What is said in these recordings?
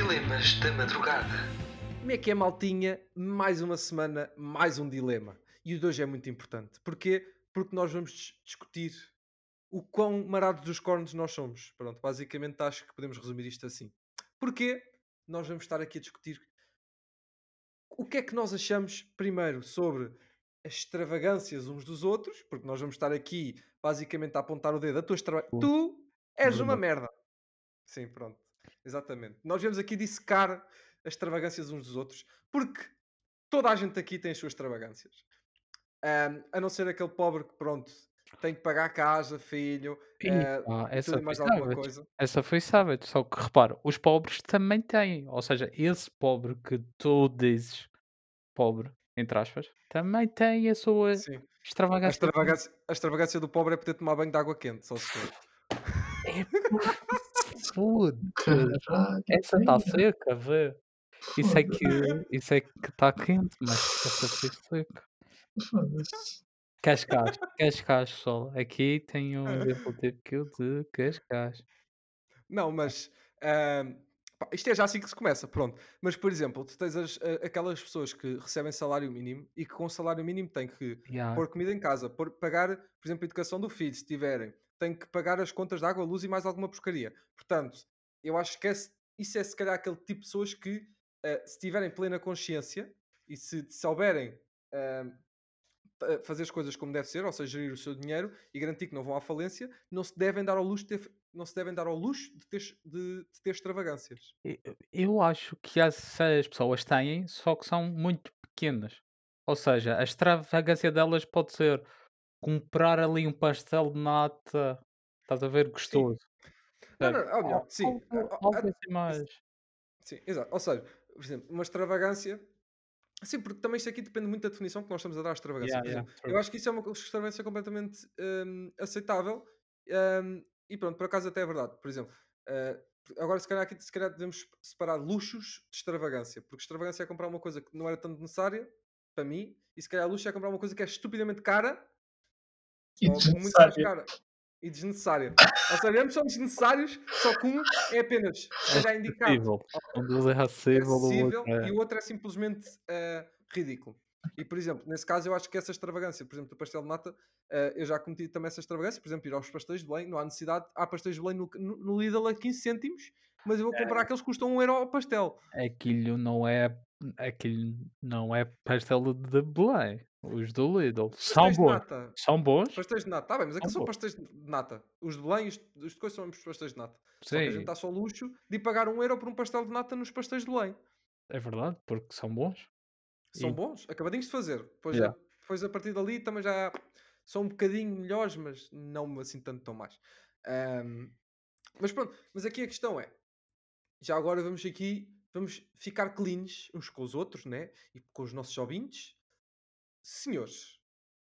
Dilemas da madrugada. Como é que é, maltinha? Mais uma semana, mais um dilema. E o de hoje é muito importante. Porquê? Porque nós vamos dis- discutir o quão marados dos cornos nós somos. Pronto, basicamente acho que podemos resumir isto assim. Porquê? Nós vamos estar aqui a discutir o que é que nós achamos, primeiro, sobre as extravagâncias uns dos outros, porque nós vamos estar aqui basicamente a apontar o dedo a tua extravagância. Tu és uma merda. Sim, pronto. Exatamente. Nós viemos aqui dissecar as extravagâncias uns dos outros, porque toda a gente aqui tem as suas extravagâncias. Ahm, a não ser aquele pobre que, pronto, tem que pagar casa, filho, Ih, eh, pá, tudo essa e foi mais alguma coisa. Essa foi savage. Só que repara, os pobres também têm. Ou seja, esse pobre que tu dizes, pobre, entre aspas, também tem a sua Sim. A extravagância. também. extravagância, a extravagância do pobre é poder tomar banho de água quente, só se for. É Caralho. Essa está seca, vê. Isso é que isso é que está quente, mas essa foi seca. Foda-se. Cascais, Cascais, pessoal. Aqui tem um exemplo típico de Cascais. Não, mas ahm, pá, isto é já assim que se começa, pronto. Mas, por exemplo, tu tens as- a- aquelas pessoas que recebem salário mínimo e que com salário mínimo têm que Yeah. pôr comida em casa, pôr- pagar, por exemplo, a educação do filho, se tiverem, têm que pagar as contas de água, luz e mais alguma porcaria. Portanto, eu acho que esse- isso é se calhar aquele tipo de pessoas que, eh, se tiverem plena consciência e se souberem ahm, pa- fazer as coisas como deve ser, ou seja, gerir o seu dinheiro e garantir que não vão à falência, não se devem dar ao luxo de ter, não se devem dar ao luxo de ter, de, de ter extravagâncias. Eu acho que essas pessoas têm, só que são muito pequenas. Ou seja, a extravagância delas pode ser comprar ali um pastel de nata, estás a ver, gostoso. Não, não, Al- sim, Algo, assim mais. sim, exato. Ou seja, por exemplo, uma extravagância. Sim, porque também isto aqui depende muito da definição que nós estamos a dar à extravagância. Yeah, yeah, eu acho que isso é uma extravagância completamente hum, aceitável hum, e pronto, por acaso até é verdade. Por exemplo, eh, agora se calhar aqui se calhar devemos separar luxos de extravagância, porque extravagância é comprar uma coisa que não era tanto necessária para mim, e se calhar luxo é comprar uma coisa que é estupidamente cara muito mais desnecessário. cara e desnecessária. Ou seja, ambos são desnecessários, só que um é apenas se calhar indicado. Um deles é acessível, é. e o outro é simplesmente eh, ridículo. E, por exemplo, nesse caso, eu acho que essa extravagância, por exemplo, do pastel de nata, eh, eu já cometi também essa extravagância, por exemplo, ir aos pastéis de Belém, não há necessidade, há pastéis de Belém no, no, Lidl a 15 cêntimos, mas eu vou comprar aqueles que custam 1 euro ao pastel. Aquilo não é. Aquilo não é pastel de Belém. Os do Lidl. São bons. nata. São bons. Pastéis de nata, tá bem, mas aqueles São são pastéis de nata. Os de Belém, os, os de coisas são ambos pastéis de nata. Só que a gente Sim, está só luxo de pagar 1 euro por um pastel de nata nos pastéis de Belém. é verdade, porque são bons. São E- bons, acabadinhos de fazer. Depois, Yeah. a, depois a partir dali também já são um bocadinho melhores, mas não assim tanto tão mais. Ahm, mas pronto, mas aqui a questão é: já agora vamos aqui, vamos ficar cleans uns com os outros, né? E com os nossos ouvintes. Senhores,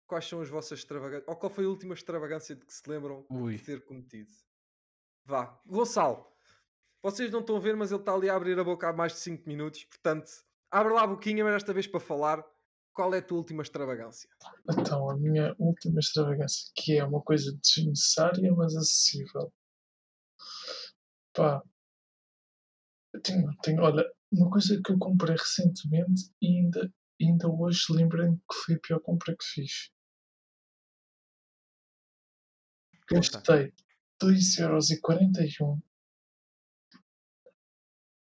quais são as vossas extravagâncias? Ou qual foi a última extravagância de que se lembram Ui. de ter cometido? Vá, Gonçalo, vocês não estão a ver, mas ele está ali a abrir a boca há mais de 5 minutos, portanto, abre lá a boquinha, mas desta vez para falar. Qual é a tua última extravagância? Então, a minha última extravagância, que é uma coisa desnecessária, mas acessível. Pá. Tenho, tenho, olha, uma coisa que eu comprei recentemente e ainda, ainda hoje lembrei-me que foi a pior compra que fiz. Gastei 2,41€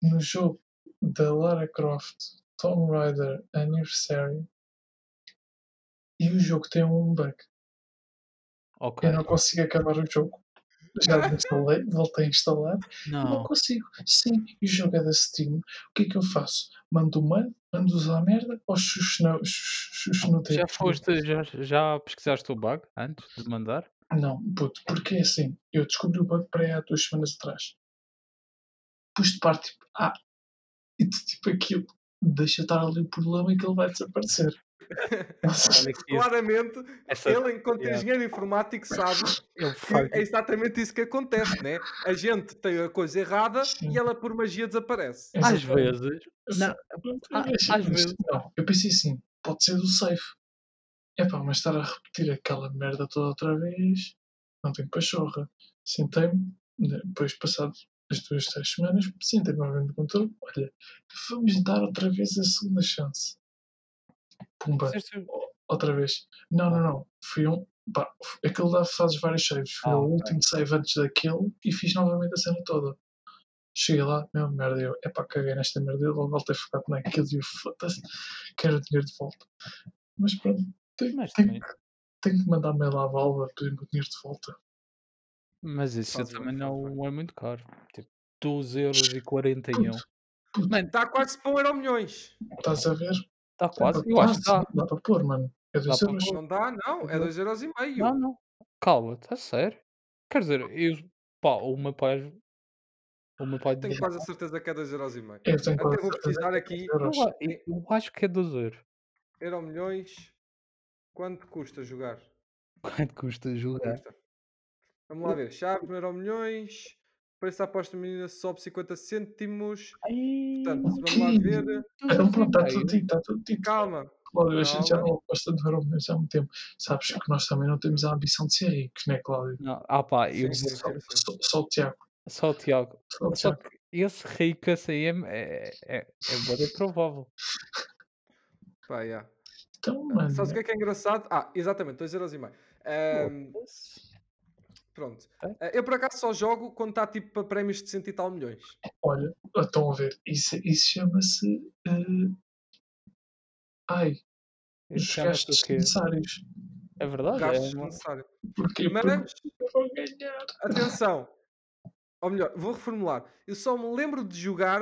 no jogo da Lara Croft Tomb Raider Anniversary e o jogo tem um bug. Ok. Eu não consigo acabar o jogo. Já desinstalei, voltei a instalar. Não Não. consigo. Sim, o jogo é da Steam. O que é que eu faço? Mando o mail, mando usar a merda ou no Já foste, já, já pesquisaste o bug antes de mandar? Não, puto, porque é assim. Eu descobri o bug para aí há duas semanas atrás. Pus de parte, tipo, ah, e tipo aquilo, deixa estar ali o problema e que ele vai desaparecer. Claramente, essa, ele, enquanto yeah. engenheiro informático, sabe ele que é exatamente isso que acontece, né? A gente tem a coisa errada Sim. e ela por magia desaparece. às vezes, Eu não, às vezes- Não, eu pensei assim, pode ser do safe. É pá, mas estar a repetir aquela merda toda outra vez, não tenho pachorra. Sentei-me, né, depois passado as duas, três semanas, sentei novamente no computador, olha, vamos dar outra vez a segunda chance. Pumba, o- outra vez. Não, não, não. Fui um. Pá, aquele lá fazes vários saves. Fui Ah, ok. último save antes daquele e fiz novamente a cena toda. Cheguei lá, meu merda, eu, é pá, caguei nesta merda, eu logo voltei a focar naquilo e eu, foda-se, quero o dinheiro de volta. Mas pronto, tenho, Mas tenho, que- tenho que mandar mail à Valve a pedir o dinheiro de volta. Mas isso Fazes também não é muito caro. Tipo, 12,41€. Puto, Mano, Está quase para um euro milhões. estás a ver? Está quase. Dá Eu acho que dá, está. dá para pôr, mano. É 2 para euros. pôr. Não dá, não. É Uhum. 2 euros e meio. Não, não. Cala-te, a sério. Quer dizer, eu, pá, o meu pai. O meu pai Tenho quase a certeza que é 2 euros e meio. Eu tenho Até vou precisar é aqui. 2 euros. eu, eu- acho que é 2 euros. Euro milhões. Quanto custa jogar? Quanto custa Quanto jogar? custa? Vamos lá ver. Chave euro milhões. Preço da aposta menina sobe 50 cêntimos. Ai, Portanto, vamos lá ver. Então pronto, está tudo dito, está tudo dito. Calma. Cláudio, a gente já não aposta de euro milhões há muito tempo. Sabes que nós também não temos a ambição de ser ricos, não é, Cláudio? Não, ah pá, eu Sim, vou sim, Só, sim, sim. só, só o Tiago. só o Tiago. Só o Só Tiago. que esse rico assim é, é, é, é bem provável. Pá, yeah. Então, mano, Sabes o que é que é engraçado? Ah, exatamente, 2 euros e meio. Ahm, Foda-se. Pronto. Tá. Ah, eu por acaso só jogo quando está tipo para prémios de cento e tal milhões. olha, estão a ver, isso, isso chama-se. eh, ai, os Isso chama-se gastos necessários. É verdade? Gastos é uma- necessários. Porquê? Mas, eu vou ganhar. atenção. Ou melhor, vou reformular. Eu só me lembro de jogar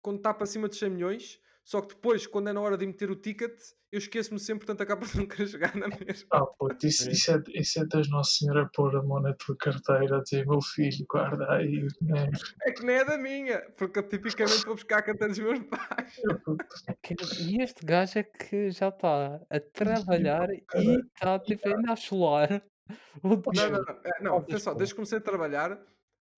quando está para cima de 100 milhões. Só que depois, quando é na hora de meter o ticket, eu esqueço-me sempre, portanto acaba por não querer jogar na mesma. Ah, puto, isso, É. isso, é, isso é das Nossa Senhora pôr a mão na tua carteira, dizer meu filho, guarda aí dinheiro. É que nem é da minha, porque eu tipicamente vou buscar a carteira dos meus pais. Puto, Que- E este gajo é que já está a trabalhar e caralho. está tipo, ainda a chular. o Não, não, não. é, não atenção, pô? desde que comecei a trabalhar,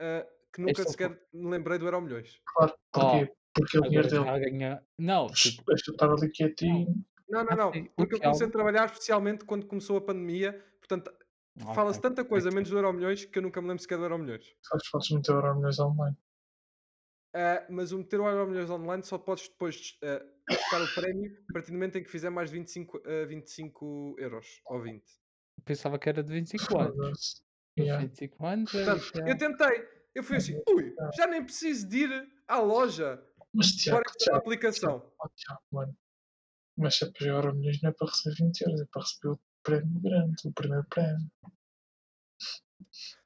ah, que nunca Este é sequer me lembrei do Euro Milhões. Claro, porquê? Porque é o dele. já ganha. Não, tipo, eu estar ali quietinho. Não, não, não. o Porque eu comecei a trabalhar especialmente quando começou a pandemia. Portanto, fala-se tanta coisa menos do Euro Milhões que eu nunca me lembro sequer do Euro Milhões. Sabes, podes meter euro milhões online. Ah, mas o meter o Euro Milhões online só podes depois ah, buscar o prémio a partir do momento em que fizer mais 25, ah, 25 euros ou 20. Pensava que era de 25 anos. Yeah. 25 anos é Portanto, já- eu tentei. Eu fui assim, ui, já nem preciso de ir à loja Mas Tiago, esta Tiago, aplicação. oh, Tiago, mano. Mas se é para euro milhões não é para receber 20 euros, é para receber o prémio grande, o primeiro prémio.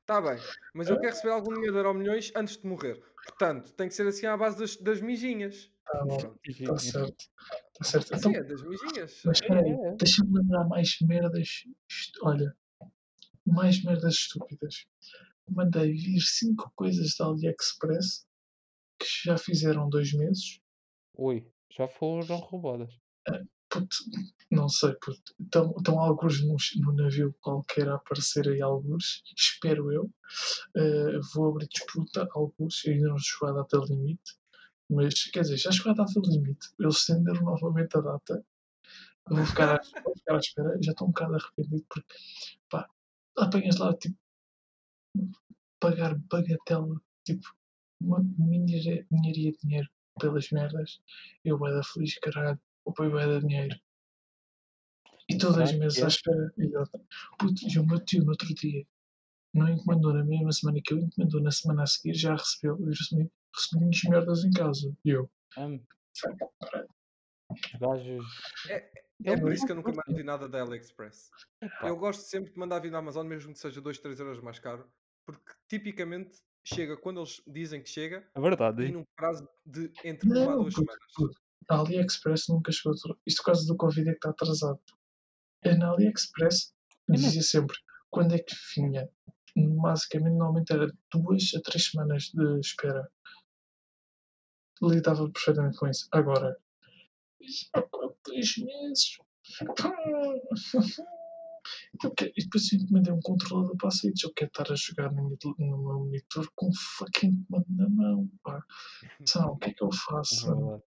Está bem, mas eu quero receber algum dinheiro de Euro Milhões antes de morrer. Portanto, tem que ser assim à base das, das mijinhas. Tá bom, está certo. Está certo. Sim, Então, é das mijinhas. mas espera aí, É, é. deixa-me lembrar mais merdas. Olha, mais merdas estúpidas. Mandei vir 5 coisas da AliExpress já fizeram dois meses. Ui, já foram roubadas. Puto, não sei, puto. Estão, alguns no, no navio qualquer a aparecer aí alguns, espero eu. Eh, vou abrir disputa, alguns, ainda não chegou à data limite. Mas, quer dizer, já chegou à data limite. Eles estenderam novamente a data. Vou ficar, à, vou ficar à espera. Já estou um bocado arrependido porque, pá, apanhas lá, tipo, pagar bagatela, tipo, minharia de dinheiro pelas merdas. Eu vou dar feliz, caralho. O pai vai dar dinheiro. E os que meses é? à espera. Puto, e o meu tio no outro dia não encomendou na mesma semana que eu encomendou na semana a seguir, já recebeu. Eu recebi, recebi muitas merdas em casa. E eu. É Eles por isso não que eu nunca vir nada da AliExpress. Eu gosto sempre de mandar vir na Amazon, mesmo que seja 2, 3 euros mais caro, porque tipicamente chega quando eles dizem que chega É verdade. e num prazo de entre uma a Não, duas puto, semanas. puto. A AliExpress nunca chegou. a- Isto por causa do Covid é que está atrasado. É na AliExpress não- dizia sempre quando é que vinha. Basicamente, normalmente era duas a três semanas de espera. Lidava perfeitamente com isso. Agora, já há dois meses. Eu quero, e depois eu encomendei um controlador para switch. Eu quero estar a jogar no, no meu monitor com um fucking comando na mão. Pá. Sabe, o que é que eu É faço?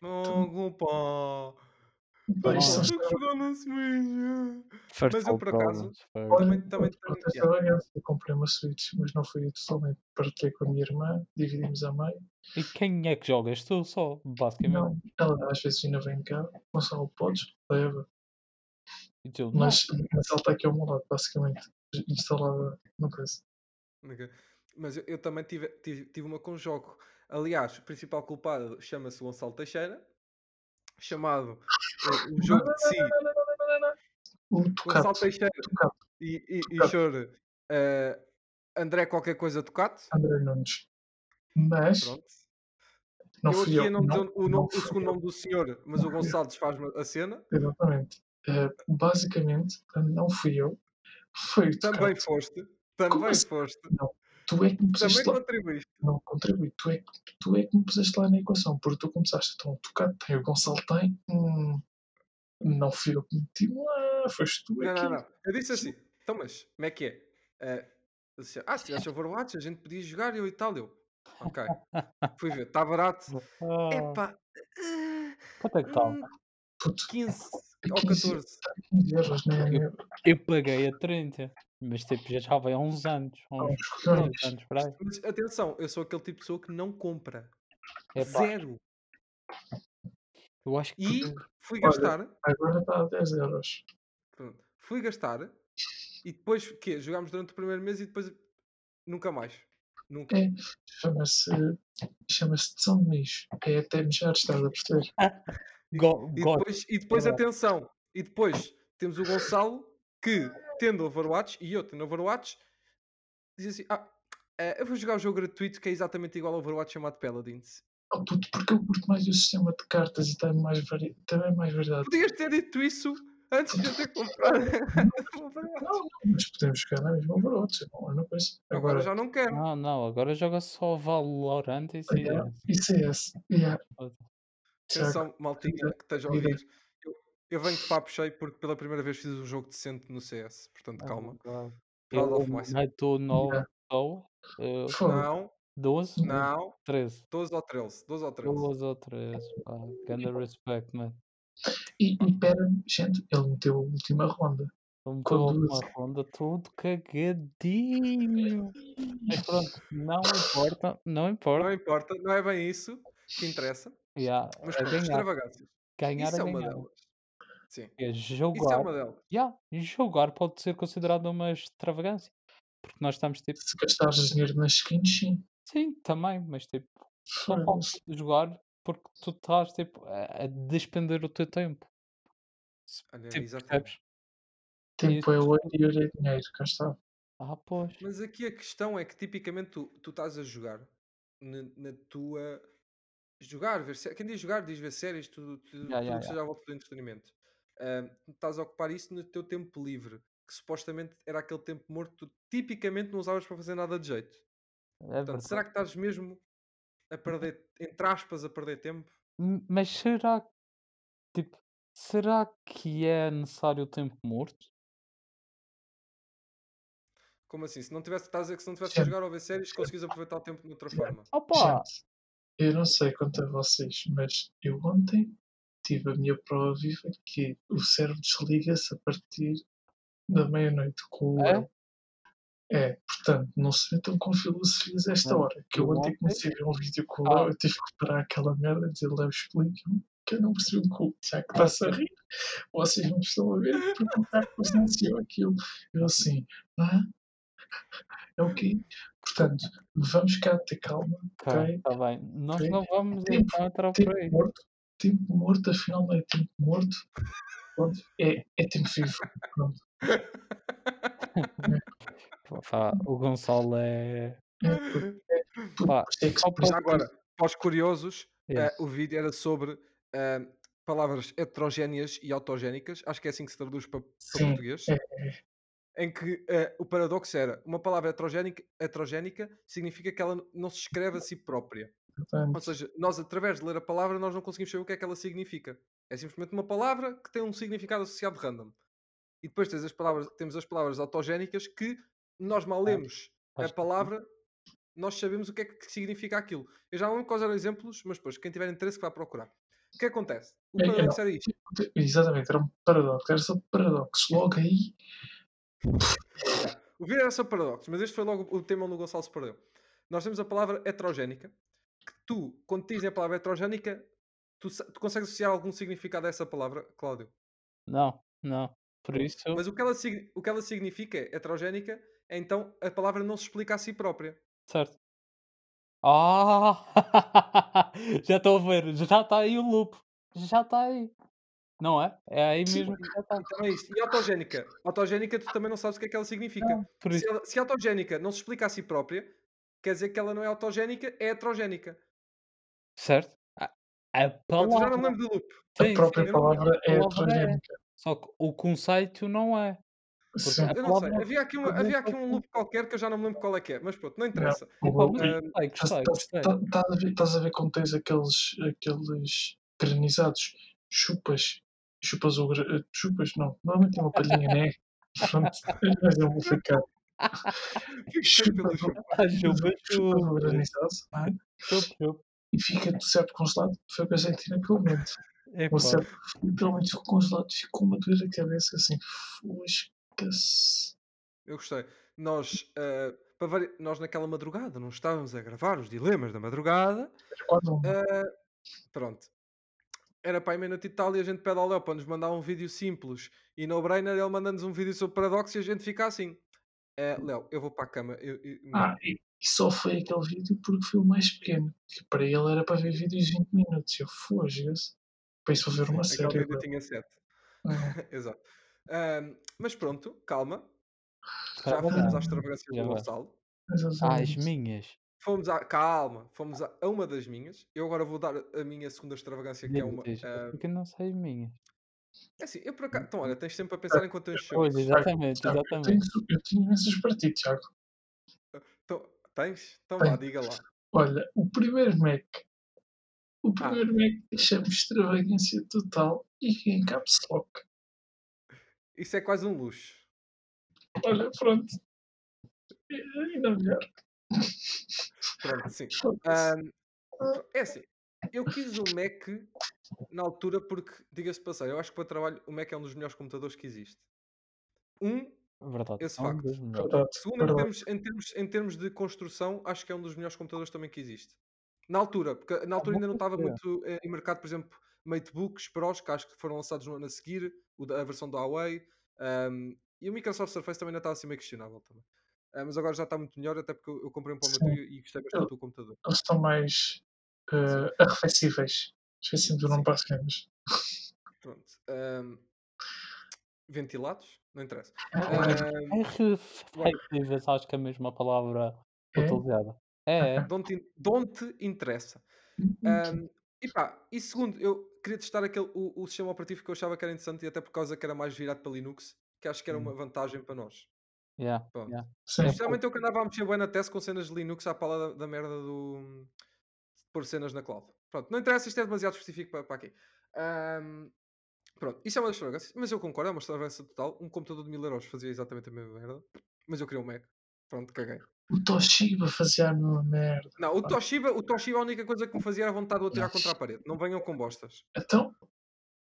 Fogo, pó. Pá, Ai, isto são Mas eu, por acaso, também, também extravagância. Eu comprei uma Switch, mas não fui eu totalmente. Partilhei com a minha irmã, dividimos a meio. E quem é que jogas? Tu só, basicamente. Não, ela às vezes ainda vem cá. Gonçalo, podes? Leva. E tu, não. Mas, mas ela está aqui ao meu lado, basicamente. Instalada no coisa. Ok. Mas eu, eu também tive, tive, tive uma com jogo. Aliás, o principal culpado chama-se Gonçalo Teixeira, chamado eh, o jogo de si, O Gonçalo Tocato. Teixeira e, e, e Tocato. Chore eh, André qualquer coisa Tocato. André Nunes. Mas Pronto. não eu aqui eu. não dizer Não, o, nome- não o segundo eu. nome do senhor, mas o. Gonçalo desfaz-me a cena. Exatamente. Eh, basicamente, não fui eu. Foi o Também foste. Também assim? foste. Não. Tu é que me puseste Também lá. contribuíste. Não contribui. Tu é, que- tu é que me puseste lá na equação. Porque tu começaste. Então, o Tocato tem, o Gonçalo tem. Hum, não fui eu que meti lá. Foste tu Não, aqui. não, não. Eu disse assim, então mas, como é que é? Eu disse, ah, se tivesse Overwatch, a gente podia jogar eu e tal. Eu, ok. Fui ver, está barato. Ah, Epá, quanto é que está? hum, Puto, 15 é ou 15, 14. 15 euros, né? Eu, eu paguei a 30. Mas tipo, já já vai há uns anos. Há uns uns anos, por aí. Mas atenção, eu sou aquele tipo de pessoa que não compra. Epá, Zero. eu acho que. E fui Olha, gastar, agora está a 10 euros. pronto, fui gastar e depois, quê? Jogámos durante o primeiro mês e depois nunca mais. Nunca. É, chama-se chama-se São de Mijo. É até mejar, estás a perceber? Go, E depois, e depois Verdade. atenção, e depois temos o Gonçalo que, tendo Overwatch, e eu tendo Overwatch, diz assim: Ah, eh, eu vou jogar o jogo gratuito que é exatamente igual ao Overwatch chamado Paladins. Oh, puto, porque eu curto mais o sistema de cartas e tem mais, vari... também mais variedade. Podias ter dito isso antes de eu ter comprado. Não, não, mas podemos jogar na mesma Overwatch, não uma coisa. Agora Agora, já não quero. Não, não, agora joga só Valorant e yeah, CS. e CS. Yeah. Atenção, maltinha que esteja a ouvir. Eu, eu venho de papo cheio porque pela primeira vez fiz um jogo decente no CS. Portanto, calma. Oh, Proud eu of myself. meto 9 Yeah. pessoas. uh, Fogo. Não, 12? não. 13. 12 ou 13. 12 ou 13. 12 ou 13. Pá, ganda respect, man. E, e pera, gente, ele meteu a última ronda. Ele meteu a última 12. ronda todo cagadinho. Mas pronto, não importa, não importa. Não importa, não é bem isso que interessa. Yeah, Mas pronto, ganhar, extravagâncias. ganhar Isso a é uma ganhar. delas. Sim. É Isso é jogar. uma delas. Yeah, jogar pode ser considerado uma extravagância. Porque nós estamos tipo, Se gastares dinheiro nas skins, sim. sim, também, mas tipo, só podes jogar porque tu estás tipo, a, a despender o teu tempo. Olha, Tipo, exatamente. Tempo é ouro e ouro é dinheiro, cá está. Ah, pois. Mas aqui a questão é que tipicamente tu, tu estás a jogar na, na tua. Jogar, ver sé- Quem diz jogar diz ver séries, tudo, tudo, Ya, tudo que seja à volta do entretenimento. Tu estás a ocupar isso no teu tempo livre, que supostamente era aquele tempo morto que tu tipicamente não usavas para fazer nada de jeito. É Portanto, verdade. será que estás mesmo a perder, entre aspas, a perder tempo? Mas será que, tipo, será que é necessário o tempo morto? Como assim? Se não tivesse, estás a dizer que se não tivesse a jogar ou ver séries, conseguias aproveitar o tempo de outra forma. Opa! gente, eu não sei quanto a vocês, mas eu ontem tive a minha prova viva que o cérebro desliga-se a partir da meia-noite com o É? É, portanto, não se metam com filosofias a esta Não, hora. Que eu ontem comecei a ver um vídeo com o Ah. eu, eu tive que parar aquela merda e dizer, Léo, explica-me, que eu não percebi o que o Tiago está-se a rir. Vocês não estão a ver porque o Tiago presenciou aquilo. Eu assim, ah, é o quê? Portanto, vamos cá ter calma, Ok, ok? está bem. Nós Ok. não vamos Tempo- então entrar por Tempo aí. morto, tempo morto, afinal não é tempo morto. Pronto, é, é tempo vivo. Pronto. O Gonçalo é. É, é, Pá, é que agora, para os curiosos, eh, o vídeo era sobre eh, palavras heterogéneas e autogénicas. Acho que é assim que se traduz para, para Sim, português. é, Em que eh, o paradoxo era uma palavra heterogénica, heterogénica significa que ela não se escreve a si própria. Ou portanto, seja, nós através de ler a palavra nós não conseguimos saber o que é que ela significa. É simplesmente uma palavra que tem um significado associado random. E depois tens as palavras, temos as palavras autogénicas que nós mal lemos a faz palavra, nós sabemos o que é que significa aquilo. Eu já não lembro quais eram exemplos, mas depois, quem tiver interesse que vá procurar. O que acontece? O É, é, paradoxo era isto. Exatamente, era um paradoxo. Era só paradoxo. Logo aí. O vídeo era só paradoxo, mas este foi logo o tema onde o Gonçalo se perdeu. Nós temos a palavra heterogénica, que tu, quando dizem a palavra heterogénica, tu, tu consegues associar algum significado a essa palavra, Cláudio? Não, não. Por isso, Mas o que, ela, o que ela significa, heterogénica, é então a palavra não se explica a si própria. certo. Ah! já estou a ver, já está aí o loop. Já está aí. Não é? É aí Sim. mesmo que já está. Então é isto. E autogénica? Autogénica, tu também não sabes o que é que ela significa. Não, por Se, isso, ela, se a autogénica não se explica a si própria, quer dizer que ela não é autogénica, é heterogénica. certo? A, a Pronto, eu já não me palavra. lembro do loop. a Sim, própria palavra a é palavra é. heterogénica. Só que o conceito não é. Sim. Eu não sei. palavra. Havia aqui, uma- Talvez havia aqui um loop qualquer que eu já não me lembro qual é que é. Mas pronto, não interessa. Gostei, Estás tá- a ver- estás a ver quando tens aqueles, aqueles granizados, chupas, chupas o gra- chupas, não, normalmente tem uma palhinha, né? Pronto, mas eu vou ficar. Chupas o-. Ah, chupa, chupas o chupa. granizado não é? Chupa, chupa. e fica do certo congelado. Foi o que eu senti naquele momento. Epá, O certo literalmente ficou congelado, ficou uma dor na cabeça assim, fosca-se. Eu gostei. Nós, ah, para vari- nós naquela madrugada, não estávamos a gravar os dilemas da madrugada. Era quase um. Ah, pronto. Era para a meia-noite e tal e a gente pede ao Léo para nos mandar um vídeo simples e no brainer ele manda-nos um vídeo sobre paradoxo e a gente fica assim. "Eh, Léo, eu vou para a cama. eu- eu- Ah, e, e só foi aquele vídeo porque foi o mais pequeno. Que para ele era para ver vídeos de 20 minutos. Eu fosga-se. Para isso vou ver uma Aquele série. vídeo agora. tinha 7. Ah, Exato. Ahm, mas pronto, calma. Já fomos às extravagâncias Já do. Gonçalo. As exatamente. minhas. Fomos à. Calma, fomos a, uma das minhas. Eu agora vou dar a minha segunda extravagância, que é uma. ah, porque não sei as minhas. é assim, eu por acaso. Então, olha, tens tempo a pensar enquanto eu enxergo. Pois, exatamente, exatamente. tenho, eu tenho imensas para ti, Tiago. Então, tens? Então vá, Tenho. diga lá. Olha, o primeiro Mac. O Ah. primeiro Mac chama extravagância total e que em caps lock. Isso é quase um luxo. Olha, pronto. E- Ainda melhor. Pronto, sim. Ahm, é assim, eu quis o Mac na altura porque, diga-se de passagem, eu acho que para trabalho o Mac é um dos melhores computadores que existe. Um, Verdade. esse é um facto. Verdade, segundo, em verdade. termos, em, termos, em termos de construção, acho que é um dos melhores computadores também que existe. Na altura, porque na altura ainda não estava certeza. muito eh, em mercado, por exemplo, Matebooks Pros, que acho que foram lançados no ano a seguir, a versão da Huawei, ahm, e o Microsoft Surface também ainda estava assim meio questionável também. Ah, mas agora já está muito melhor, até porque eu, eu comprei um para o meu e gostei bastante do computador. Eles estão mais uh, arrefecíveis. Esqueci-me do nome para as cenas. Pronto. ahm, ventilados? Não interessa. Ahm, É reflexivas, acho que é a mesma palavra É? utilizada. É, é. don't, in- don't interessa. Hum, Ahm, e pá, e segundo, eu queria testar aquele, o, o sistema operativo que eu achava que era interessante e até por causa que era mais virado para Linux, que acho que era uma vantagem para nós. Yeah, Pronto. yeah. Sim. Especialmente eu que andava a mexer bem na teste com cenas de Linux à pala da, da merda do. de pôr cenas na cloud. Pronto, não interessa, isto é demasiado específico para, para aqui. Ahm, pronto, isso é uma das extravagâncias, mas eu concordo, é uma extravagância total. Um computador de 1000 euros fazia exatamente a mesma merda, mas eu queria um Mac. Pronto, caguei. O Toshiba fazia a mesma merda. Não, o Toshiba, o Toshiba a única coisa que me fazia era vontade de o atirar contra a parede. Não venham com bostas. Então,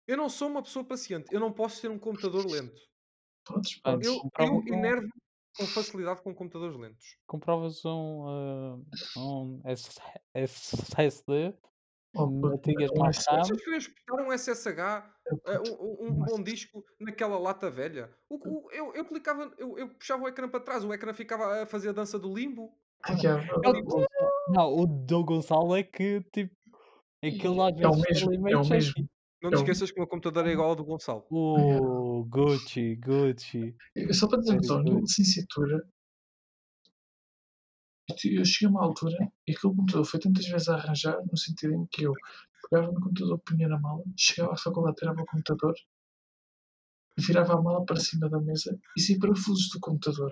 Eu não sou uma pessoa paciente. Eu não posso ter um computador lento. Ah, podes. Eu, eu um- enervo com facilidade com computadores lentos. Compravas um, ah, um SSD, Oh, puto, metias um mais. Vocês queriam espetar um SSH, eh, puto, um, um- bom disco naquela lata velha? O- o- eu, eu clicava, eu, eu puxava o ecrã para trás, o ecrã ficava a fazer a dança do limbo. Ah, É Gonçalo. Não, o do Gonçalo é que tipo. Aquilo às É o mesmo, é o mesmo. Não te o- esqueças que o meu computador é igual ao do Gonçalo. O Gucci, Gucci. Só para dizer, então, na licenciatura, eu cheguei a uma altura e aquele computador foi tantas vezes a arranjar, no sentido em que eu pegava no computador, punha na mala, chegava à faculdade, tirava o computador, virava a mala para cima da mesa e sem parafusos do computador.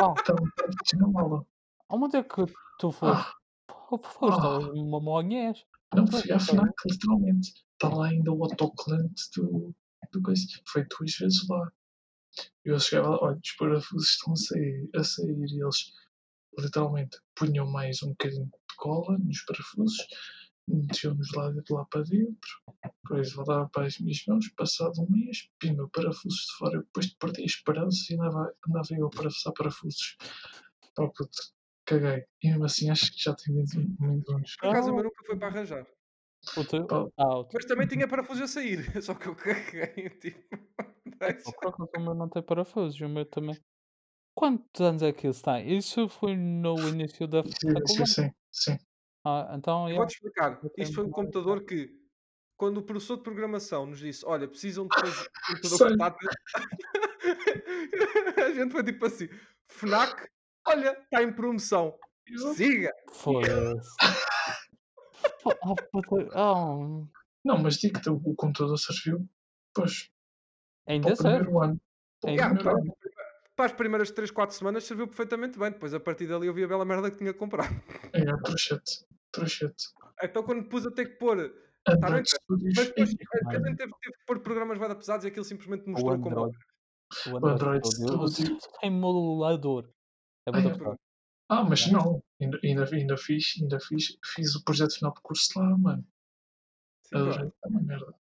Ah, Estavam todos na mala. onde é que tu foste? Ah, Foste Ah. aos Mamonhés? não fui à FNAC, literalmente. Está lá ainda o autocolante do, do coisa. Foi duas vezes lá. Eu chegava lá, olha, os parafusos estão a sair, a sair e eles literalmente punham mais um bocadinho de cola nos parafusos meteu-nos lá, lá para dentro, depois voltava para as minhas mãos, passado um mês, pimba, parafusos de fora, eu depois perdi a esperança e andava, andava eu a parafusar parafusos. Pá, puto, caguei. E mesmo assim acho que já tem menos, menos uns. Por acaso o Ah. meu nunca foi para arranjar. O teu? Ah, o teu. Mas também tinha parafuso a sair, só que eu caguei, tipo. O meu não tem parafusos, o meu também. Quantos anos é que isso tem? Isso foi no início da sim, sim, sim, sim. Ah, então, Eu vou-te explicar. Isto foi um computador que, quando o professor de programação nos disse: Olha, precisam de fazer um computador portátil, a gente foi tipo assim: Fnac, olha, está em promoção. Siga. Foda-se. Ah, puta- ah, Não, mas digo-te, o o computador serviu, pois, ainda o serve. Para o Yeah, as primeiras 3, 4 semanas serviu perfeitamente bem. Depois, a partir dali, eu vi a bela merda que tinha que comprar. É, trouxete, trouxete. Então, quando pus a ter que pôr. Tá bem, Android. Mas depois, Ei, a gente teve, teve que pôr programas vai pesados e aquilo simplesmente O mostrou como. Android. O O Android Android Studio. O Studio. simulador. É Ah, é. Ah, mas Yeah. não, ainda, ainda, ainda fiz, ainda fiz, fiz o projeto final de curso lá, mano. Sim, Adorei, é uma merda.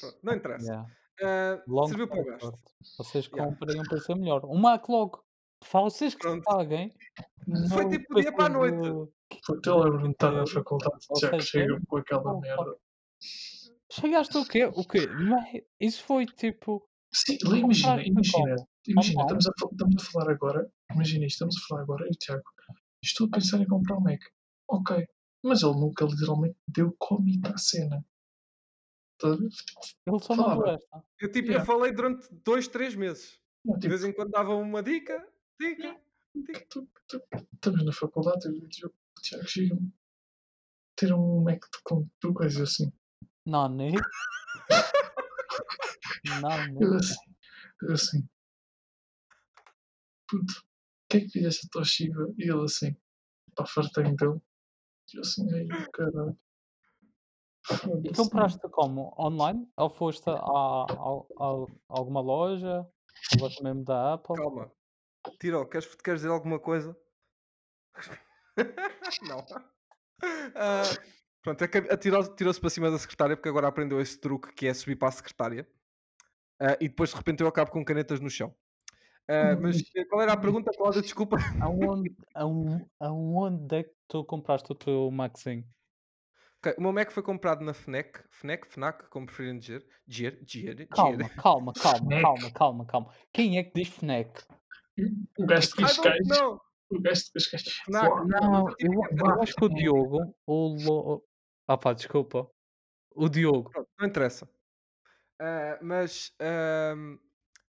pronto, Não interessa. Yeah. Ah, Long serviu para gasto. Vocês Yeah. comprem um PC melhor. Um Mac logo. Vocês que Pronto. paguem. Foi no tipo do dia para a noite. do- Puta, eu lembro-me de estar na faculdade, já que chega com aquela opa. merda. Chegaste o quê? O quê? Mas Isso foi tipo. Sim, lá imagina, imagina, imagina, estamos a, estamos a falar agora, imagina isto, estamos a falar agora, e o Tiago, estou a pensar em comprar um Mac. Ok, mas ele nunca literalmente deu comida à cena. Estás a ver? Ele só mandou esta. Eu, tipo, eu Yeah. falei durante 2, 3 meses. De tipo, vez em quando dava uma dica, dica. tu- estamos na faculdade e o Tiago, chega-me, ter um Mac de com tu coisa assim. Não, nem. Não, Eu nem. assim, eu assim, puto, que é que fizeste a tua Shiva? E ele assim, pá, fartei-me dele. E eu assim, ai, caralho. E compraste como? Online? Ou foste a, a, a- alguma loja? A loja mesmo da Apple? Calma. Tiro, queres, queres dizer alguma coisa? não. Ah, pronto, é que a- tirou- tirou-se para cima da secretária porque agora aprendeu esse truque que é subir para a secretária. Ah, e depois de repente eu acabo com canetas no chão. Ah, mas qual era a pergunta, Cláudia? Desculpa. Aonde, aonde, aonde é que tu compraste o teu Maxinho? Ok, o meu Mac foi comprado na FNAC, FNAC, FNAC, como preferirem dizer. Dizer, dizer. Calma, calma, calma, calma, calma, calma. Quem é que diz FNAC? O gajo know. o gajo. FNAC. Uau, Não, eu que acho que o Diogo, o Lo... Ah pá, desculpa. O Diogo. Pronto, não interessa. Ah, mas ahm,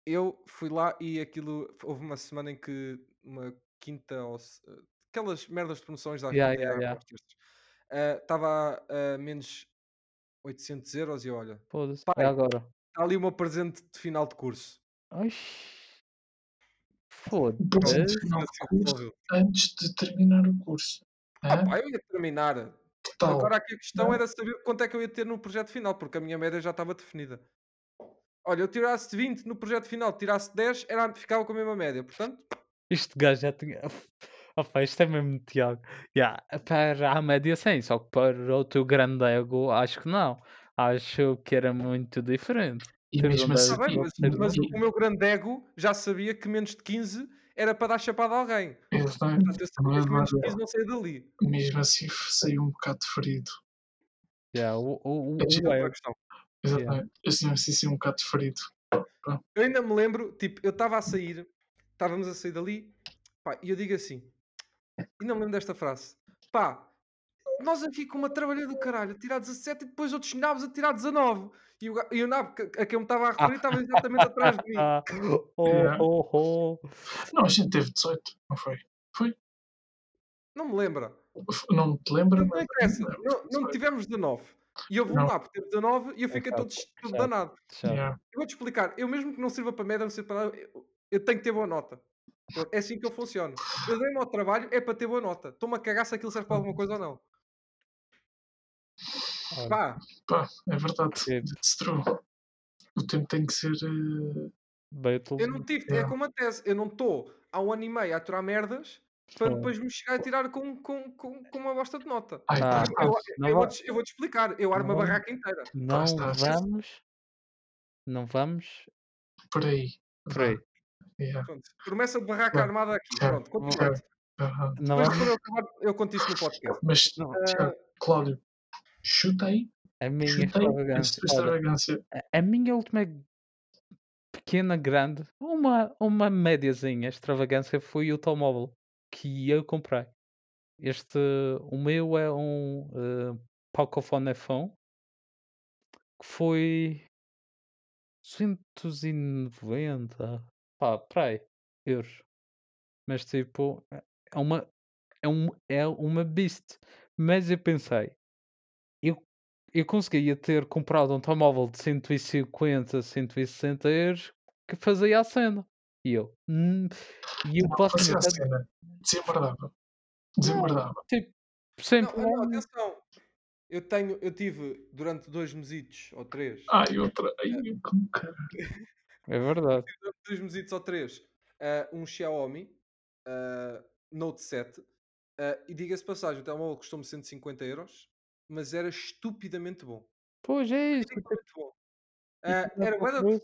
eu fui lá e aquilo houve uma semana em que uma quinta ou se- aquelas merdas de promoções da Yeah, yeah, yeah. ah, estava a menos 800 euros e olha, Foda-se. Pai. É agora. está ali o meu presente de final de curso. Oxi. O presente Foda-se. final de Assim curso antes de terminar o curso. Ah, Hã? pá, eu ia terminar. Que tal? Agora aqui a questão Não. era saber quanto é que eu ia ter no projeto final, porque a minha média já estava definida. Olha, eu tirasse 20 no projeto final, tirasse 10, era, ficava com a mesma média. Portanto, Este gajo já tinha. Opa, isto é mesmo Tiago. Yeah, para a média sim, só que para o teu grande ego, acho que não. Acho que era muito diferente. E Tens mesmo assim, Está bem, mas, mas o meu grande ego já sabia que menos de 15 era para dar chapada a alguém. exatamente, Portanto, eu sabia que menos de 15 não saía dali. mesmo assim saiu um bocado ferido. Yeah, o, o, o, É o É. Exatamente. Assim, assim saiu um bocado ferido. Eu ainda me lembro, tipo, eu estava a sair, estávamos a sair dali, pá, e eu digo assim, e não me lembro desta frase, pá, nós aqui com uma trabalha do caralho, a tirar 17 e depois outros nabos a tirar 19. E o, e o nabo que- a quem eu me estava a referir estava exatamente atrás de mim. oh, Yeah. oh, oh. Não, a gente teve 18, não foi? Não me lembra. Não te lembra? Não não, não 18. tivemos 19. E houve um Não. nabo que teve 19 e eu fiquei chato, todo, todo danado. Yeah. Eu vou-te explicar, eu mesmo que não sirva para média, não sirva para nada, eu, eu tenho que ter boa nota. É assim que eu funciono. Eu dei-me ao trabalho, é para ter boa nota. Estou-me a cagar se aquilo serve para alguma coisa ou não. Pá, Pá, é verdade. Sim. It's true. O tempo tem que ser. eh, bem eu não tive, é Yeah. como a tese, eu não estou há um ano e meio a aturar merdas para depois me chegar a tirar com, com, com, com uma bosta de nota. Ai, Ah, Eu, está. eu, não eu vou-te eu vou-te explicar, eu armo a não- barraca inteira. Não está, sim. vamos. Não vamos Por aí. por aí. Yeah. Pronto, promessa de barraca armada aqui. Pronto. Não Depois, quando eu acabar, eu conto isto no podcast. Mas, Não. Tiago, Cláudio, chuta aí. A minha Chuta aí a extravagância. sua Olha, extravagância. a- a minha última pequena, grande, uma, uma médiazinha extravagância foi o telemóvel que eu comprei. Este, o meu é um uh, Pocophone iPhone que foi 290 pá, para aí, euros. Mas tipo, é é uma, é, um, é uma beast. Mas eu pensei, eu, eu conseguia ter comprado um telemóvel de 150, 160 euros que fazia a cena. E eu, hum, e eu Não fazia a basicamente, cena. Desembardava. Desembardava. tipo, sem Não, não, problema. atenção. Eu tenho, eu tive durante dois mesitos ou três, Ai, outra. Ai, como caralho. É verdade. durante dois mesitos ou três, ah, um Xiaomi ah, Note 7. ah, e diga-se passagem, o telemóvel custou-me 150 euros, mas era estupidamente bom. Pois é isso. tipo, Estupidamente bom. Ah, dá era para bué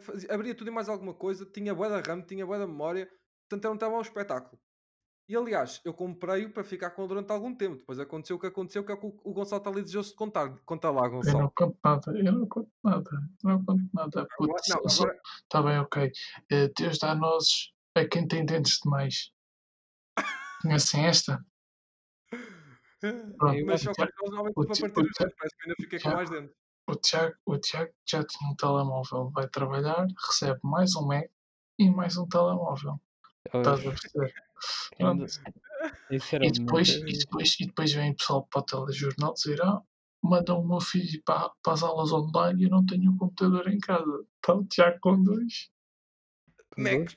fazia- abria tudo e mais alguma coisa, tinha bué da RAM, tinha bué da memória, portanto era um telemóvel espetáculo. E aliás, eu comprei-o para ficar com ele durante algum tempo. Depois aconteceu o que aconteceu, que é o que o Gonçalo está ali desejoso de contar. Conta lá, Eu não Gonçalo. conto nada. Eu não conto nada. Eu não conto nada. Agora, não, agora, Está bem, ok. Eh, Deus dá nozes a quem tem dentes demais. Conhecem esta? Pronto, mas só que que eles normalmente para ti- partir os dentes, parece que eu ainda fiquei com mais dentes. O Tiago, o Tiago já tinha um telemóvel, vai trabalhar, recebe mais um Mac e mais um telemóvel. Estás a perceber? E depois, e, depois, e depois vem o pessoal para o telejornal dizer: Ah, mandam o meu filho para, para as aulas online e eu não tenho um computador em casa. Está o Tiago com dois. Com Macs,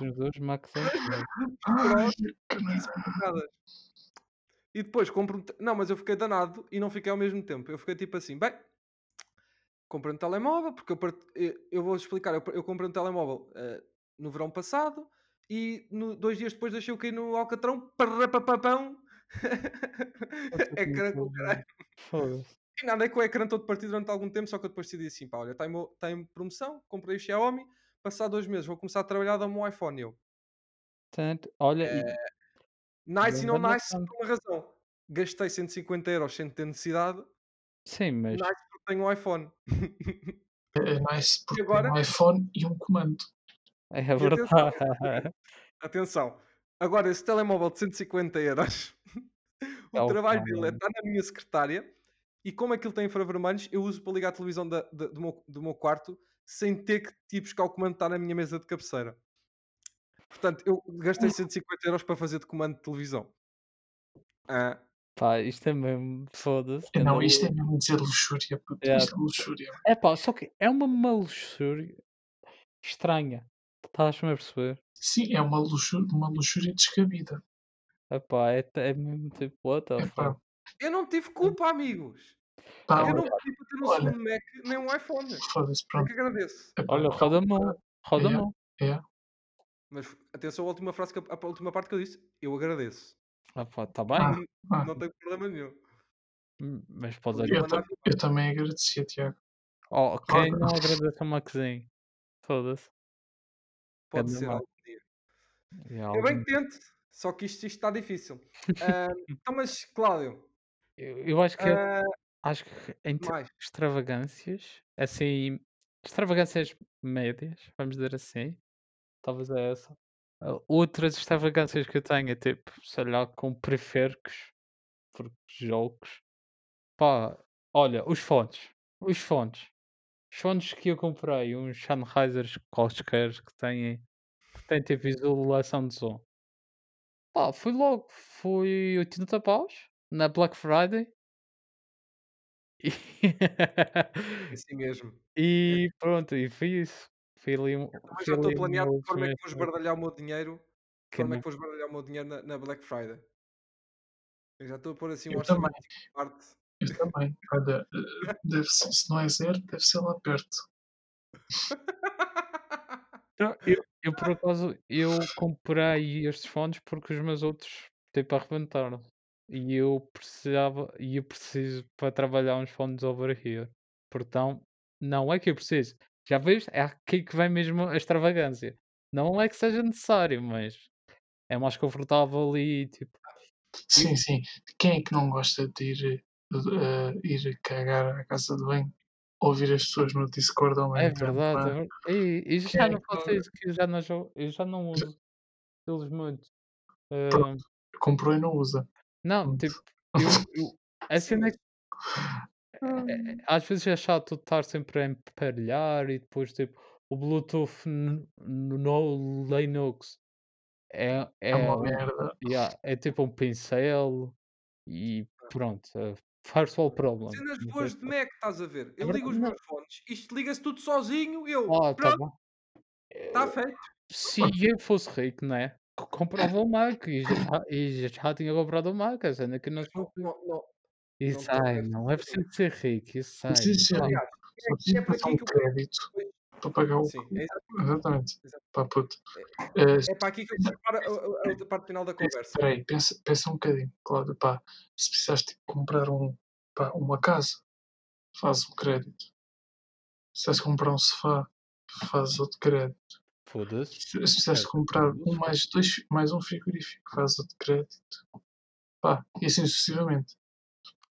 os dois Macs é e depois compro um. Não, mas eu fiquei danado e não fiquei ao mesmo tempo. Eu fiquei tipo assim, bem, comprei um telemóvel, porque eu, part- eu, eu vou explicar, eu, comprei um telemóvel eh, no verão passado e no- dois dias depois deixei-o cair no Alcatrão, parrapapapão, ecrã com o caralho. E andei com o ecrã todo partido durante algum tempo, só que eu depois decidi assim, pá, olha, está em, está em promoção, comprei o Xiaomi, passar dois meses vou começar a trabalhar, dá-me um iPhone. Eu, Portanto, olha, É, nice e não nice, por uma razão. Gastei 150 euros sem ter necessidade, sim, mas nice porque tenho um iPhone. É nice porque agora? um iPhone e um comando. é atenção, verdade. Atenção, agora esse telemóvel de 150 euros, o É o trabalho cão, dele é estar na minha secretária e como aquilo tem infravermelhos, eu uso para ligar a televisão da- da- do, meu, do meu quarto sem ter que ir buscar o comando estar na minha mesa de cabeceira. Portanto, eu gastei 150 euros para fazer de comando de televisão. Ah, Pá, isto é mesmo, foda-se. É, Não, isto é mesmo dizer luxúria. puto, Yeah. Isto é luxúria. É pá, só que é uma maluxúria estranha. Estás-me a perceber? Sim, é uma luxúria, uma luxúria descabida. É pá, é, é mesmo tipo, what the É fuck? eu não tive culpa, amigos. pá, Eu É não pedi para ter um olha. segundo Mac nem um iPhone. foda-se, É pronto. que agradeço. É Olha, roda mão, roda Yeah. mão. É, Mas atenção à última frase, que, a, a última parte que eu disse. Eu agradeço. Ah pá, tá bem, Ah, ah, Não tenho problema nenhum. hum, mas podes Eu eu, eu também agradecia, Tiago. Oh, quem não agradece a Maxine? Foda-se. Pode Ganda ser mal. algum dia. É Eu bem que tento, só que isto, isto está difícil. Ah, então, mas, Cláudio, Eu, eu acho que é ah, Acho que em termos mais. de extravagâncias, assim, extravagâncias médias, vamos dizer assim, talvez é essa. Ah, outras extravagâncias que eu tenho é tipo, sei lá, com periféricos, porque jogos. Pá, olha, os fones, os fones. Os fones que eu comprei, uns Sennheisers quaisquer que têm, que têm tipo isolação de som. Pá, foi logo, foi 80 paus na Black Friday. É assim mesmo. E pronto, e foi isso. Foi ali um Também foi já estou ali a o planear meu de forma é que vou esbardalhar o meu dinheiro. Que forma é que vou esbardalhar o meu dinheiro na, na Black Friday. Eu já estou a pôr assim um Eu orçamento também. de parte. Eu também. Olha, eh, deve ser, se não é zero, deve ser lá perto. Não, eu eu por acaso, eu comprei estes fones porque os meus outros, tipo, arrebentaram. E eu precisava e eu preciso para trabalhar uns fones over ear. Portão, não é que eu preciso. Já vês? É aqui que vem mesmo a extravagância. Não é que seja necessário, mas é mais confortável e tipo, Sim, sim. Quem é que não gosta de ir, eh, ir cagar à casa de banho, ouvir as pessoas no Discord ao é mesmo tempo, verdade, é é? ver e e já é não faço isso, que eu já não eu já não uso eles muito. Hã, comprou e não usa. não, tipo, eu eu a cena é que é é às vezes é chato estar sempre a emparelhar e depois, tipo, o Bluetooth no Linux é É é uma um merda. yeah, é tipo um pincel e pronto, eh, first world problem. cenas é boas de Mac, estás a ver? é Eu ligo verdade os meus fones, isto liga-se tudo sozinho, eu, ah, tá bom. está feito. Se eu fosse rico, né, co comprava um Mac e já e já tinha comprado um Mac, a cena é que não não não não Eu não é não é preciso ser rico, eu Não sei, preciso ser rico, só é é passar aqui um crédito para pagar o sim, é exa exatamente, exato. pá puto. É Eh, é para aqui que eu vou preparar a a a outra parte final da conversa. espera aí, pensa pensa um bocadinho, Cláudio, pá, se precisares, tipo, comprar um pá, uma casa, fazes um crédito. Se precisares comprar um sofá, fazes outro crédito. foda-se, Se precisares comprar um mais 2 mais um frigorífico, fazes outro crédito. Pá, e assim sucessivamente.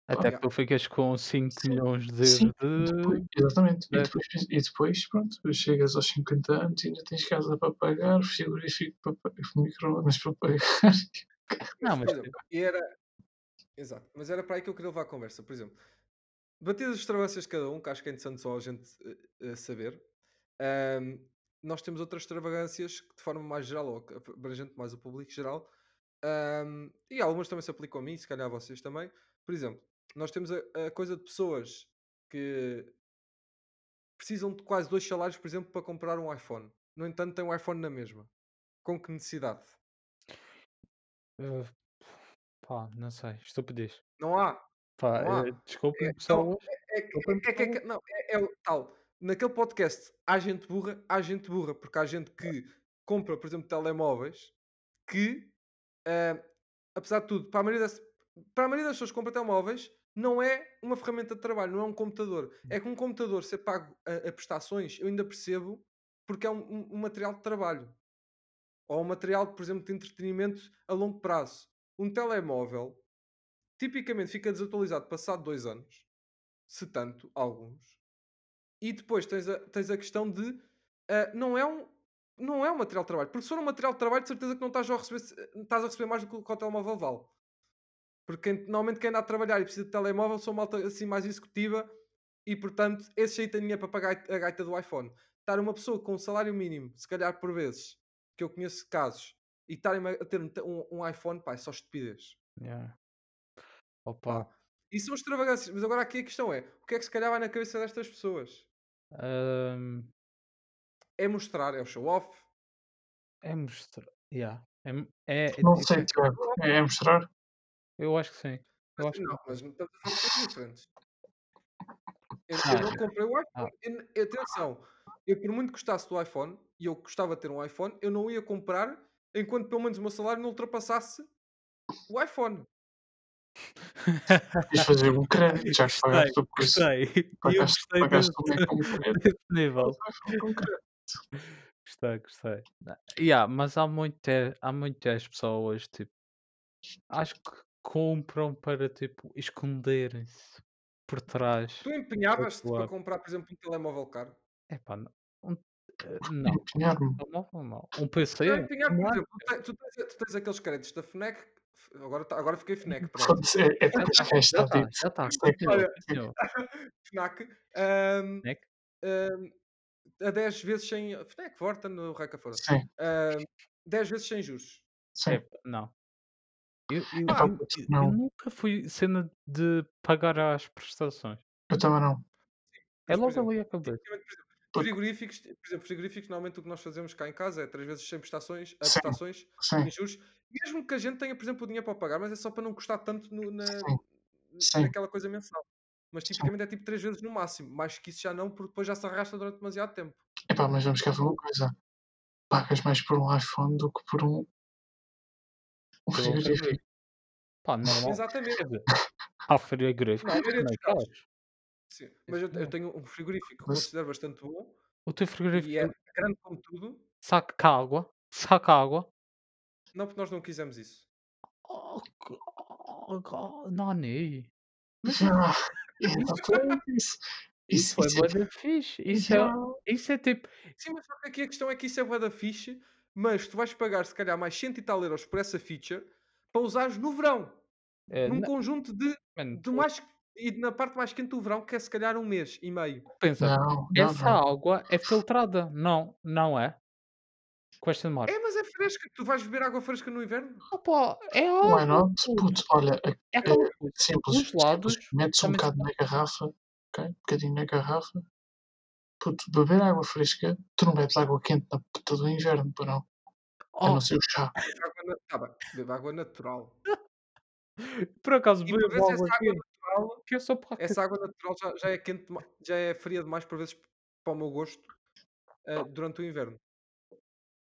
Até Yeah. que tu ficas com 5.000.000 de Sim, euros depois de exatamente. E de depois e depois, pronto, chegas aos 50 anos e ainda tens casa para pagar, frigorífico para pagar, micro-ondas para pagar. Não, mas exemplo, e era exato, mas era para aí que eu queria levar a conversa. Por exemplo, batidas as extravagâncias de cada um, que acho que é interessante só a gente eh, saber. ahm, nós temos outras extravagâncias que, de forma mais geral, ou abrangente mais o público geral, ahm, e algumas também se aplicam a mim, se calhar a vocês também. Por exemplo, nós temos a, a coisa de pessoas que precisam de quase dois salários, por exemplo, para comprar um iPhone. No entanto, tem um iPhone na mesma. Com que necessidade? Eh, pá, não sei, estupidez. Não há. Pá, Não eh, há. É, desculpem é, desculpem é, é, é que- não, é, é o tal. Naquele podcast, há gente burra, há gente burra, porque há gente que compra, por exemplo, telemóveis que, ah, apesar de tudo, para a, maioria das, para a maioria das pessoas que compram telemóveis, não é uma ferramenta de trabalho, não é um computador. É que um computador ser pago a, a prestações, eu ainda percebo, porque é um, um- um material de trabalho. Ou um material, por exemplo, de entretenimento a longo prazo. Um telemóvel, tipicamente, fica desatualizado passado dois anos se tanto, alguns. E depois tens a, tens a questão de ah, não, é um, não é um material de trabalho. Porque se for um material de trabalho, de certeza que não estás a receber, estás a receber mais do que o telemóvel vale. Porque normalmente quem anda a trabalhar e precisa de telemóvel são malta assim mais executiva e portanto esse aí tem dinheiro para pagar a gaita do iPhone. Estar uma pessoa com um salário mínimo, se calhar por vezes, que eu conheço casos, e estarem a ter um, um- um iPhone, pá, é só estupidez. Yeah. Opa, Pá. E são extravagâncias. Mas agora aqui a questão é: o que é que se calhar vai na cabeça destas pessoas? hum, É mostrar, é o show off. é mostrar, yeah, é é é Não sei, Tiago, é mostrar? Eu acho que sim, eu Mas, acho que não, sim. mas não estamos a falar de coisas diferentes. Eu, Ah, eu não comprei o ah, iPhone. Eu- eu- atenção, eu por muito gostasse do iPhone e eu gostava de ter um iPhone, eu não ia comprar enquanto pelo menos o meu salário não ultrapassasse o iPhone. Quis fazer um crédito, já que gostei, pagaste o eu pagaste, gostei pagaste Mac com crédito, nível. Gostei, gostei. Yeah, mas há muita há muitas pessoas, tipo, acho que compram para, tipo, esconderem-se por trás Tu empenhavas-te para comprar, por exemplo, um telemóvel caro? Epá, não, um eh, não, Empenhar-me. telemóvel não. Um PC, Não, empenhar, por exemplo, tu te- tu tens, tu tens aqueles créditos da FNAC. Agora, tá- agora fiquei FNAC, pronto. Foda-se, é, é já está, gajos já está está, Isto é Olha, continua. FNAC. ahm, Neck? ahm, a 10 vezes sem. FNAC, Vorta no fora. Sim, Ahm, 10 vezes sem juros. sim. Não. Eu eu Epá, eu eu não, nunca fui cena de pagar as prestações. eu também não. É mas por logo exemplo, ali a cabeça. por exemplo, Porque, frigoríficos, por exemplo, frigoríficos, normalmente o que nós fazemos cá em casa é 3 vezes sem prestações, a sim, prestações, sim, sem juros, mesmo que a gente tenha, por exemplo, o dinheiro para pagar, mas é só para não custar tanto no- na, sim, sim, naquela coisa mensal. Mas sim. tipicamente é tipo 3 vezes no máximo, mais que isso já não, porque depois já se arrasta durante demasiado tempo. Epá, mas vamos cá ver uma coisa. pagas mais por um iPhone do que por um, Pá, normal. Exatamente. Há Não, maioria dos também casos. caros. Sim, mas eu, eu Não. tenho um frigorífico que Mas- considero bastante bom O teu e frigorífico é grande como tudo. saca água? Saca água? Não, porque nós não quisemos isso. Oh, co- oh, oh, Nani. Já, exatamente isso. Isso, Isso, é isso bué da fixe. Isso é, isso é tipo. Sim, mas só que aqui a questão é que isso é bué da fixe, mas tu vais pagar se calhar mais 100 e tal euros por essa feature para usares no verão. É, num na- conjunto de, mano, de mais... E na parte mais quente do verão, que é se calhar um mês e meio. pensa, não, não, essa não. água é filtrada. Não, não é? Question mark. É, mas é fresca. Tu vais beber água fresca no inverno? Opa, é Why água. not? puto. Puto, olha, é, É coisa. simples, Os lados simples. Metes um bocado na garrafa, ok? Um bocadinho na garrafa. Puto, beber água fresca, tu não bebes água quente na puta do inverno, pá não. A Oh, não ser o chá. Bebe água, na... tá bem, bebe água natural. por acaso bebo vezes água essa água quente. natural, Que eu sou para essa água natural já, já é quente, já é fria demais por vezes para o meu gosto eh, durante o inverno.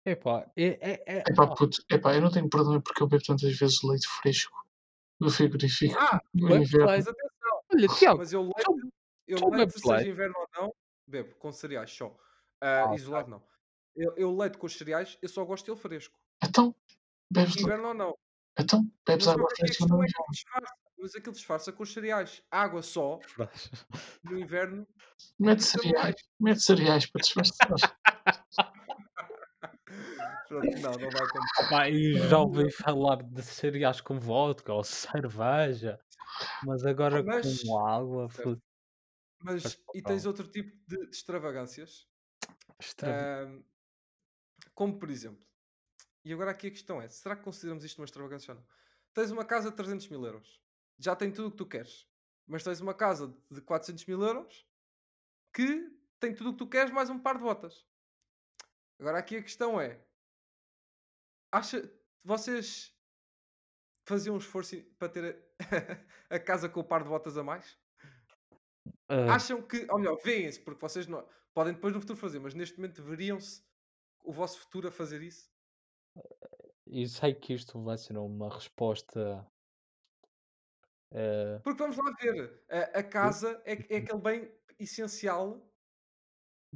Epá, é, é, é, Epá, puto, epá, eu não tenho problema porque eu bebo tantas vezes leite fresco do frigorífico Ah, no inverno. leite. mas atenção, Olha, Tiago, mas eu leite, eu leite seja inverno ou não, bebo com cereais só. Ah, Ah, ok. isolado não. Eu, eu leite com os cereais, eu só gosto dele fresco. Então, bebes. Inverno ou não. Então, bebes água fresca no é inverno. Mas aquilo disfarça com os cereais. Água só, no inverno, Mete custa cereais. Mete cereais para disfarçar. Pronto, não, não vai acontecer. Pá, e já ouvi falar de cereais com vodka ou cerveja, mas agora Mas- com água, certo. Mas, e tens outro tipo de, extravagâncias, extra- ahm, como por exemplo, e agora aqui a questão é, será que consideramos isto uma extravagância ou não? Tens uma casa de 300 mil euros, já tem tudo o que tu queres, mas tens uma casa de 400 mil euros que tem tudo o que tu queres mais um par de botas. Agora aqui a questão é, acha, vocês faziam um esforço para ter a, a casa com o par de botas a mais? Ah, Acham que, ou melhor, veem-se, porque vocês não, podem depois no futuro fazer, mas neste momento veriam-se o vosso futuro a fazer isso? e sei que isto vai ser uma resposta. eh, Porque vamos lá ver, a, a casa é, é aquele bem essencial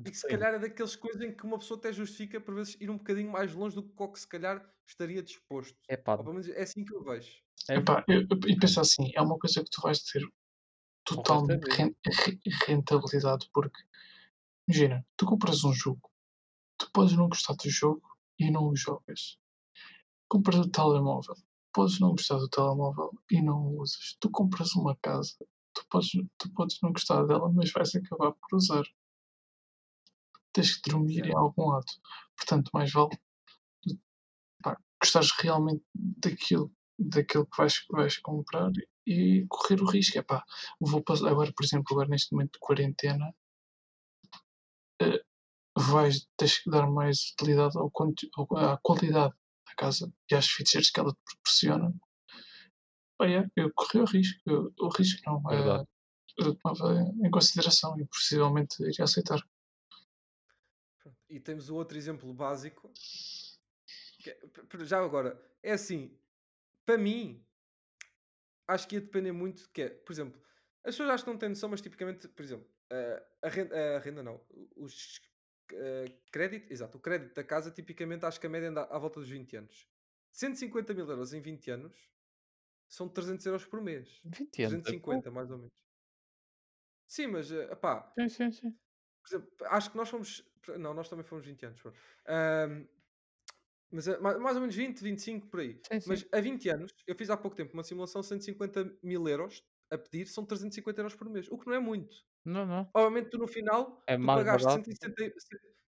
e que se calhar é daquelas coisas em que uma pessoa até justifica por vezes ir um bocadinho mais longe do que o que se calhar estaria disposto. Ou pelo menos é assim que eu vejo. é, Epá, eu, eu, e pensa assim, é uma coisa que tu vais ter re- rentabilidade, porque imagina, tu compras um jogo, tu podes não gostar do jogo e não o jogas. Compras o telemóvel, podes não gostar do telemóvel e não o usas. Tu compras uma casa, tu podes, tu podes não gostar dela, mas vais acabar por usar. Tens que dormir em Certo. algum lado. Portanto, mais vale pá, gostares realmente daquilo, daquilo que vais, vais comprar e correr o risco. É pá, vou passar, agora, por exemplo, agora neste momento de quarentena, eh, vais, tens que dar mais utilidade ao, à qualidade da casa e às features que ela te proporciona. Pá, é, eu corri o risco, eu- o risco não, eh, Verdade. eu tomava em consideração e possivelmente iria aceitar. E temos o outro exemplo básico. é- já agora, é assim, para mim, acho que ia depender muito de que é, por exemplo, as pessoas acho que não têm noção, mas tipicamente, por exemplo, a renda, a renda não, os eh, crédito, exato, o crédito da casa, tipicamente acho que a média anda à volta dos 20 anos. 150 mil euros em 20 anos são 300 euros por mês. 20 anos. é pouco. 350, mais ou menos. Sim, mas, eh, epá, Sim, sim, sim. por exemplo, acho que nós fomos. Não, nós também fomos 20 anos. pronto. Mas é ma- mais ou menos 20, 25 por aí. Sim, sim. Mas a 20 anos, eu fiz há pouco tempo uma simulação 150 mil euros a pedir, são 350 euros por mês. O que não é muito. Não, não. Obviamente, tu no final É tu mais pagaste barato. 170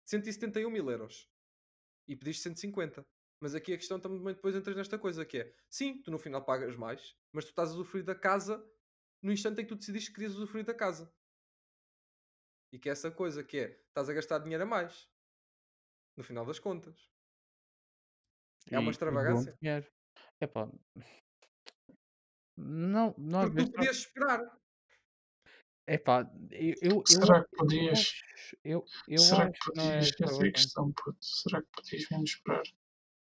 171 mil euros e pediste 150. Mas aqui a questão também depois entras nesta coisa que é sim, tu no final pagas mais, mas tu estás a usufruir da casa no instante em que tu decidiste que querias usufruir da casa. E que é essa coisa que é estás a gastar dinheiro a mais no final das contas. É uma E- e extravagância. dinheiro. Epá. Não, não é Porque tu podias esperar. Epá, eu eu Será que eu podias eu eu será que que é podias essa é razão. questão, puto. Será que podias mesmo esperar?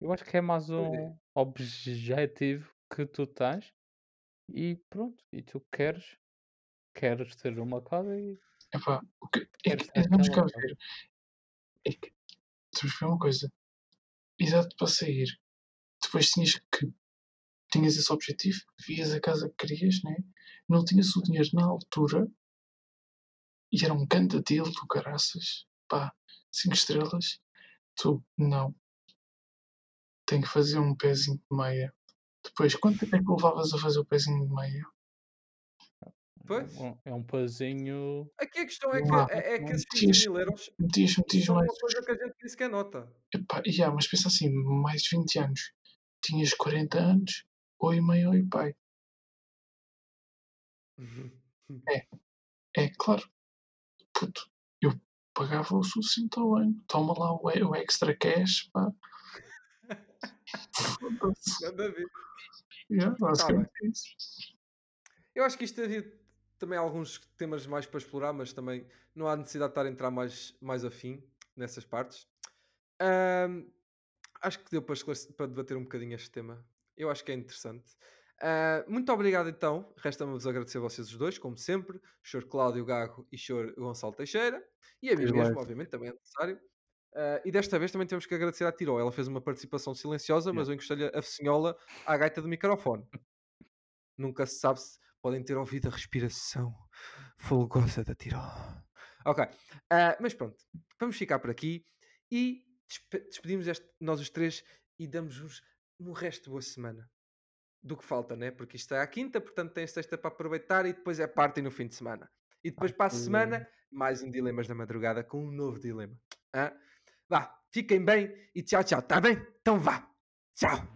Eu acho que é mais é. um objetivo que tu tens e pronto, e tu queres queres ter uma casa e Epá, o que é queres que ter vamos aquela cá casa. ver, é que temos que ver uma coisa, exato para sair, depois tinhas que tinhas esse objetivo, vias a casa que querias, né, não tinhas o dinheiro na altura e era um grande do caraças, pá, 5 estrelas, tu, não, tenho que fazer um pezinho de meia. Depois, quanto tempo é que levavas a fazer o pezinho de meia? Pois. Um é um pezinho Aqui a questão é que, é, é que esses metias 500 mil euros metias metias são mais uma coisa que a gente nem sequer nota. epá, yeah, mas pensa assim, mais de 20 anos, tinhas 40 anos, oi mãe, oi pai. É claro, puto, eu pagava o suficiente ao ano, toma lá o o extra cash, pá. Nada a ver. Yeah, Tá é. Eu acho que isto havia também alguns temas mais para explorar, mas também não há necessidade de estar a entrar mais, mais afim nessas partes. Ahm, acho que deu para, para debater um bocadinho este tema. Eu acho que é interessante. Ah, muito obrigado então. Resta-me-vos agradecer a vocês os dois, como sempre, o Sr. Cláudio Gago e o Sr. Gonçalo Teixeira. E a mim mesmo, obviamente, também é necessário. Ah, e desta vez também temos que agradecer à Tirol. Ela fez uma participação silenciosa, mas eu encostei-lhe a focinhola à gaita do microfone. Nunca se sabe se podem ter ouvido a respiração folgosa da Tirol. Ok, ah, mas pronto, vamos ficar por aqui e despe- despedimos este- nós os três e damos-vos no resto de boa semana. Do que falta, né? Porque isto é à quinta, portanto tem sexta para aproveitar e depois é parte no fim de semana. E depois para a semana, mais um Dilemas da Madrugada com um novo dilema. Hã? Vá, fiquem bem e tchau, tchau, tá bem? Então vá, tchau!